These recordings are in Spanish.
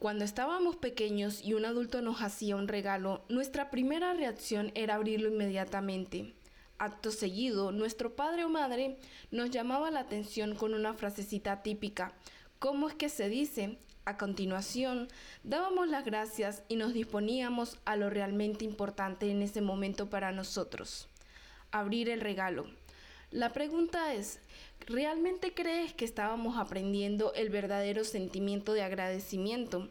Cuando estábamos pequeños y un adulto nos hacía un regalo, nuestra primera reacción era abrirlo inmediatamente. Acto seguido, nuestro padre o madre nos llamaba la atención con una frasecita típica. ¿Cómo es que se dice? A continuación, dábamos las gracias y nos disponíamos a lo realmente importante en ese momento para nosotros. Abrir el regalo. La pregunta es, ¿realmente crees que estábamos aprendiendo el verdadero sentimiento de agradecimiento?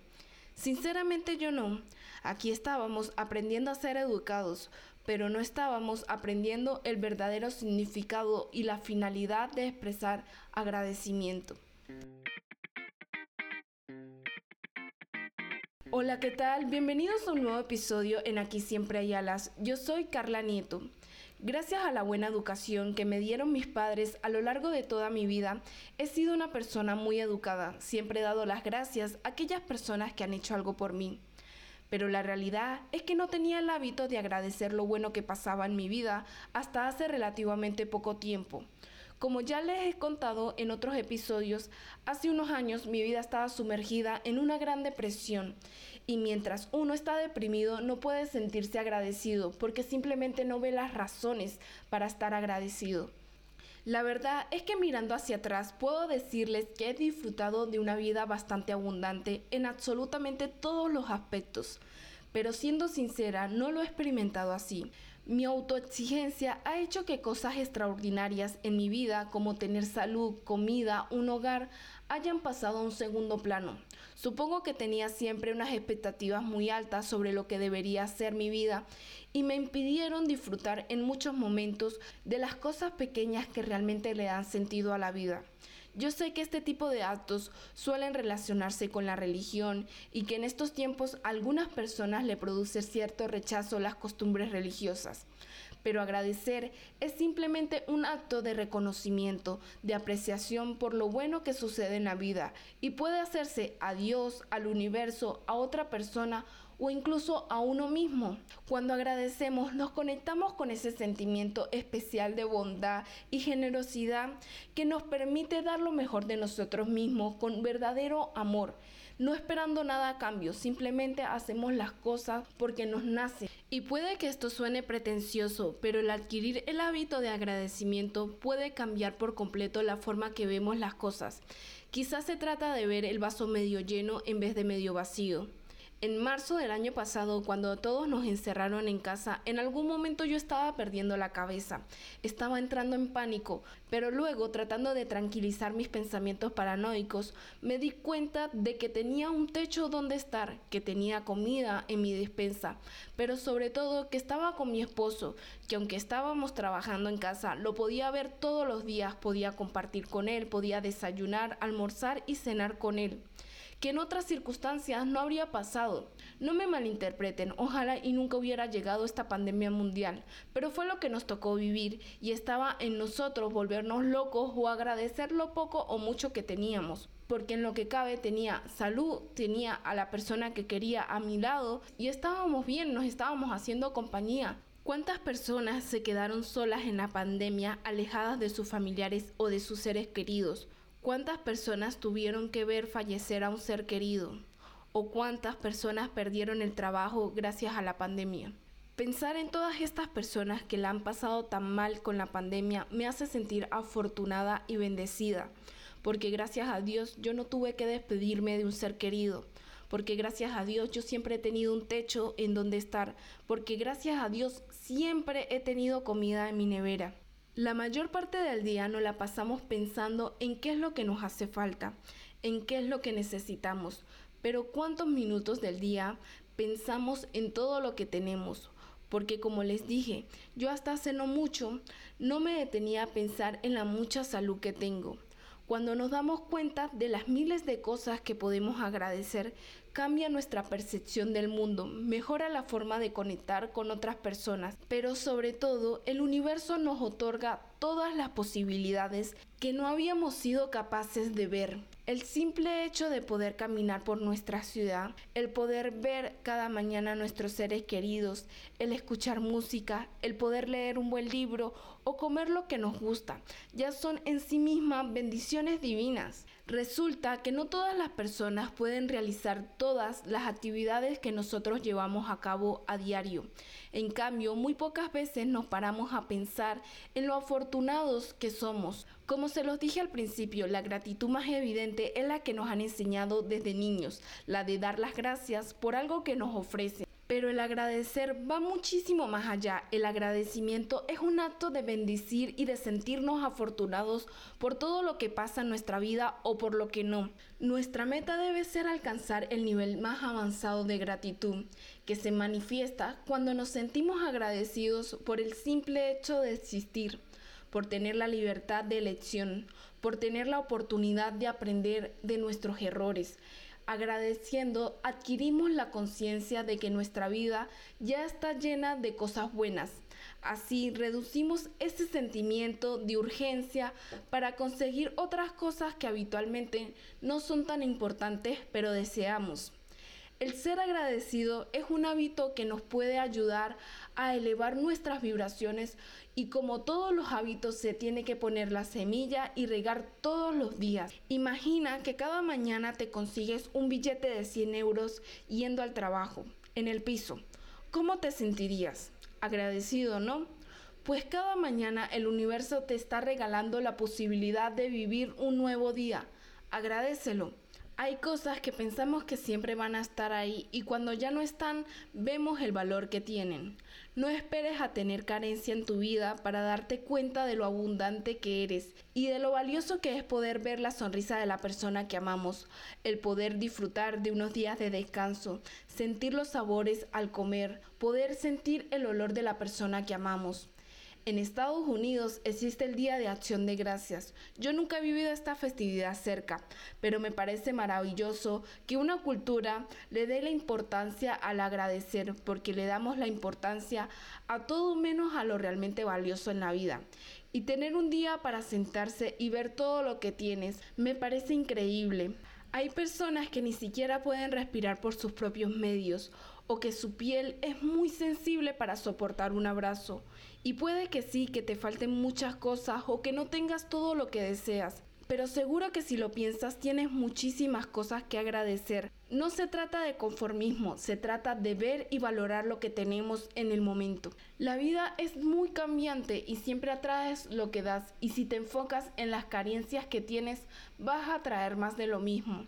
Sinceramente yo no. Aquí estábamos aprendiendo a ser educados, pero no estábamos aprendiendo el verdadero significado y la finalidad de expresar agradecimiento. Hola, ¿qué tal? Bienvenidos a un nuevo episodio en Aquí Siempre hay alas. Yo soy Carla Nieto. Gracias a la buena educación que me dieron mis padres a lo largo de toda mi vida, he sido una persona muy educada. Siempre he dado las gracias a aquellas personas que han hecho algo por mí. Pero la realidad es que no tenía el hábito de agradecer lo bueno que pasaba en mi vida hasta hace relativamente poco tiempo. Como ya les he contado en otros episodios, hace unos años mi vida estaba sumergida en una gran depresión y mientras uno está deprimido no puede sentirse agradecido porque simplemente no ve las razones para estar agradecido. La verdad es que mirando hacia atrás puedo decirles que he disfrutado de una vida bastante abundante en absolutamente todos los aspectos, pero siendo sincera no lo he experimentado así. Mi autoexigencia ha hecho que cosas extraordinarias en mi vida, como tener salud, comida, un hogar, hayan pasado a un segundo plano. Supongo que tenía siempre unas expectativas muy altas sobre lo que debería ser mi vida y me impidieron disfrutar en muchos momentos de las cosas pequeñas que realmente le dan sentido a la vida. Yo sé que este tipo de actos suelen relacionarse con la religión y que en estos tiempos a algunas personas le produce cierto rechazo las costumbres religiosas. Pero agradecer es simplemente un acto de reconocimiento, de apreciación por lo bueno que sucede en la vida y puede hacerse a Dios, al universo, a otra persona o incluso a uno mismo. Cuando agradecemos nos conectamos con ese sentimiento especial de bondad y generosidad que nos permite dar lo mejor de nosotros mismos con verdadero amor no esperando nada a cambio, simplemente hacemos las cosas porque nos nace. Y puede que esto suene pretencioso, pero el adquirir el hábito de agradecimiento puede cambiar por completo la forma que vemos las cosas. Quizás se trata de ver el vaso medio lleno en vez de medio vacío. En marzo del año pasado, cuando todos nos encerraron en casa, en algún momento yo estaba perdiendo la cabeza, estaba entrando en pánico, pero luego tratando de tranquilizar mis pensamientos paranoicos, me di cuenta de que tenía un techo donde estar, que tenía comida en mi despensa, pero sobre todo que estaba con mi esposo, que aunque estábamos trabajando en casa, lo podía ver todos los días, podía compartir con él, podía desayunar, almorzar y cenar con él que en otras circunstancias no habría pasado. No me malinterpreten, ojalá y nunca hubiera llegado esta pandemia mundial, pero fue lo que nos tocó vivir y estaba en nosotros volvernos locos o agradecer lo poco o mucho que teníamos porque en lo que cabe tenía salud, tenía a la persona que quería a mi lado y estábamos bien, nos estábamos haciendo compañía. ¿Cuántas personas se quedaron solas en la pandemia, alejadas de sus familiares o de sus seres queridos? ¿Cuántas personas tuvieron que ver fallecer a un ser querido? ¿O cuántas personas perdieron el trabajo gracias a la pandemia? Pensar en todas estas personas que la han pasado tan mal con la pandemia me hace sentir afortunada y bendecida, porque gracias a Dios yo no tuve que despedirme de un ser querido, porque gracias a Dios yo siempre he tenido un techo en donde estar, porque gracias a Dios siempre he tenido comida en mi nevera. La mayor parte del día nos la pasamos pensando en qué es lo que nos hace falta, en qué es lo que necesitamos, pero ¿cuántos minutos del día pensamos en todo lo que tenemos? Porque como les dije, yo hasta hace no mucho no me detenía a pensar en la mucha salud que tengo. Cuando nos damos cuenta de las miles de cosas que podemos agradecer, cambia nuestra percepción del mundo, mejora la forma de conectar con otras personas, pero sobre todo el universo nos otorga todas las posibilidades que no habíamos sido capaces de ver. El simple hecho de poder caminar por nuestra ciudad, el poder ver cada mañana a nuestros seres queridos, el escuchar música, el poder leer un buen libro o comer lo que nos gusta, ya son en sí mismas bendiciones divinas. Resulta que no todas las personas pueden realizar todas las actividades que nosotros llevamos a cabo a diario. En cambio, muy pocas veces nos paramos a pensar en lo afortunados que somos. Como se los dije al principio, la gratitud más evidente es la que nos han enseñado desde niños, la de dar las gracias por algo que nos ofrecen. Pero el agradecer va muchísimo más allá. El agradecimiento es un acto de bendecir y de sentirnos afortunados por todo lo que pasa en nuestra vida o por lo que no. Nuestra meta debe ser alcanzar el nivel más avanzado de gratitud, que se manifiesta cuando nos sentimos agradecidos por el simple hecho de existir, por tener la libertad de elección, por tener la oportunidad de aprender de nuestros errores agradeciendo, adquirimos la conciencia de que nuestra vida ya está llena de cosas buenas. Así reducimos ese sentimiento de urgencia para conseguir otras cosas que habitualmente no son tan importantes pero deseamos. El ser agradecido es un hábito que nos puede ayudar a elevar nuestras vibraciones y como todos los hábitos se tiene que poner la semilla y regar todos los días. Imagina que cada mañana te consigues un billete de 100 euros yendo al trabajo, en el piso. ¿Cómo te sentirías? Agradecido, ¿no? Pues cada mañana el universo te está regalando la posibilidad de vivir un nuevo día. Agradecelo. Hay cosas que pensamos que siempre van a estar ahí y cuando ya no están vemos el valor que tienen. No esperes a tener carencia en tu vida para darte cuenta de lo abundante que eres y de lo valioso que es poder ver la sonrisa de la persona que amamos, el poder disfrutar de unos días de descanso, sentir los sabores al comer, poder sentir el olor de la persona que amamos. En Estados Unidos existe el Día de Acción de Gracias. Yo nunca he vivido esta festividad cerca, pero me parece maravilloso que una cultura le dé la importancia al agradecer, porque le damos la importancia a todo menos a lo realmente valioso en la vida. Y tener un día para sentarse y ver todo lo que tienes me parece increíble. Hay personas que ni siquiera pueden respirar por sus propios medios o que su piel es muy sensible para soportar un abrazo. Y puede que sí, que te falten muchas cosas o que no tengas todo lo que deseas. Pero seguro que si lo piensas tienes muchísimas cosas que agradecer. No se trata de conformismo, se trata de ver y valorar lo que tenemos en el momento. La vida es muy cambiante y siempre atraes lo que das y si te enfocas en las carencias que tienes vas a atraer más de lo mismo.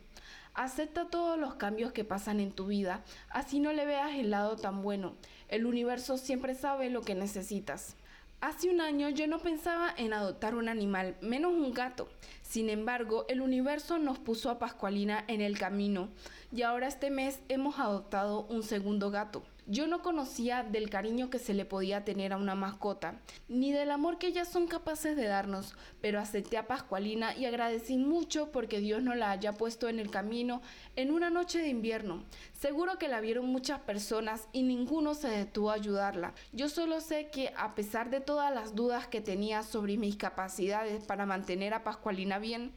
Acepta todos los cambios que pasan en tu vida, así no le veas el lado tan bueno. El universo siempre sabe lo que necesitas. Hace un año yo no pensaba en adoptar un animal, menos un gato. Sin embargo, el universo nos puso a Pascualina en el camino y ahora este mes hemos adoptado un segundo gato. Yo no conocía del cariño que se le podía tener a una mascota, ni del amor que ellas son capaces de darnos, pero acepté a Pascualina y agradecí mucho porque Dios nos la haya puesto en el camino en una noche de invierno. Seguro que la vieron muchas personas y ninguno se detuvo a ayudarla. Yo solo sé que a pesar de todas las dudas que tenía sobre mis capacidades para mantener a Pascualina bien,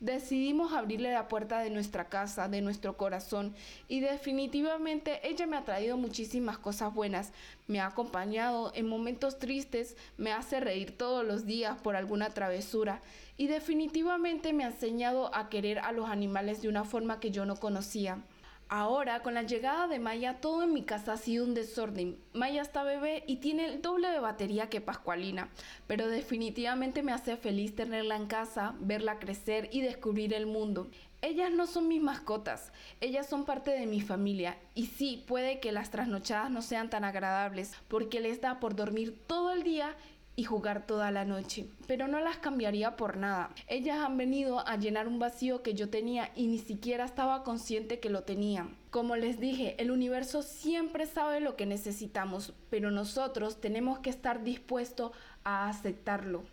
Decidimos abrirle la puerta de nuestra casa, de nuestro corazón y definitivamente ella me ha traído muchísimas cosas buenas. Me ha acompañado en momentos tristes, me hace reír todos los días por alguna travesura y definitivamente me ha enseñado a querer a los animales de una forma que yo no conocía. Ahora, con la llegada de Maya, todo en mi casa ha sido un desorden. Maya está bebé y tiene el doble de batería que Pascualina, pero definitivamente me hace feliz tenerla en casa, verla crecer y descubrir el mundo. Ellas no son mis mascotas, ellas son parte de mi familia y sí, puede que las trasnochadas no sean tan agradables porque les da por dormir todo el día y jugar toda la noche, pero no las cambiaría por nada. Ellas han venido a llenar un vacío que yo tenía y ni siquiera estaba consciente que lo tenía. Como les dije, el universo siempre sabe lo que necesitamos, pero nosotros tenemos que estar dispuestos a aceptarlo.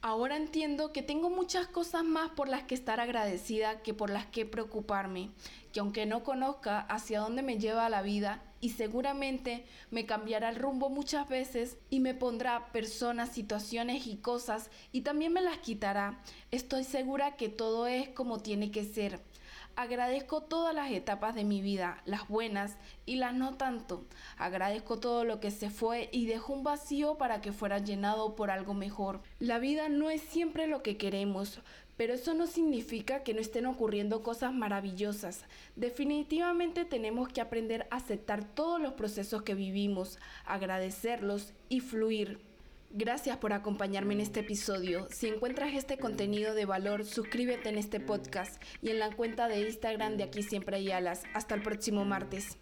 Ahora entiendo que tengo muchas cosas más por las que estar agradecida que por las que preocuparme, que aunque no conozca hacia dónde me lleva la vida y seguramente me cambiará el rumbo muchas veces y me pondrá personas, situaciones y cosas y también me las quitará, estoy segura que todo es como tiene que ser. Agradezco todas las etapas de mi vida, las buenas y las no tanto. Agradezco todo lo que se fue y dejó un vacío para que fuera llenado por algo mejor. La vida no es siempre lo que queremos, Pero eso no significa que no estén ocurriendo cosas maravillosas. Definitivamente tenemos que aprender a aceptar todos los procesos que vivimos, agradecerlos y fluir. Gracias por acompañarme en este episodio. Si encuentras este contenido de valor, suscríbete en este podcast y en la cuenta de Instagram de Aquí Siempre hay alas. Hasta el próximo martes.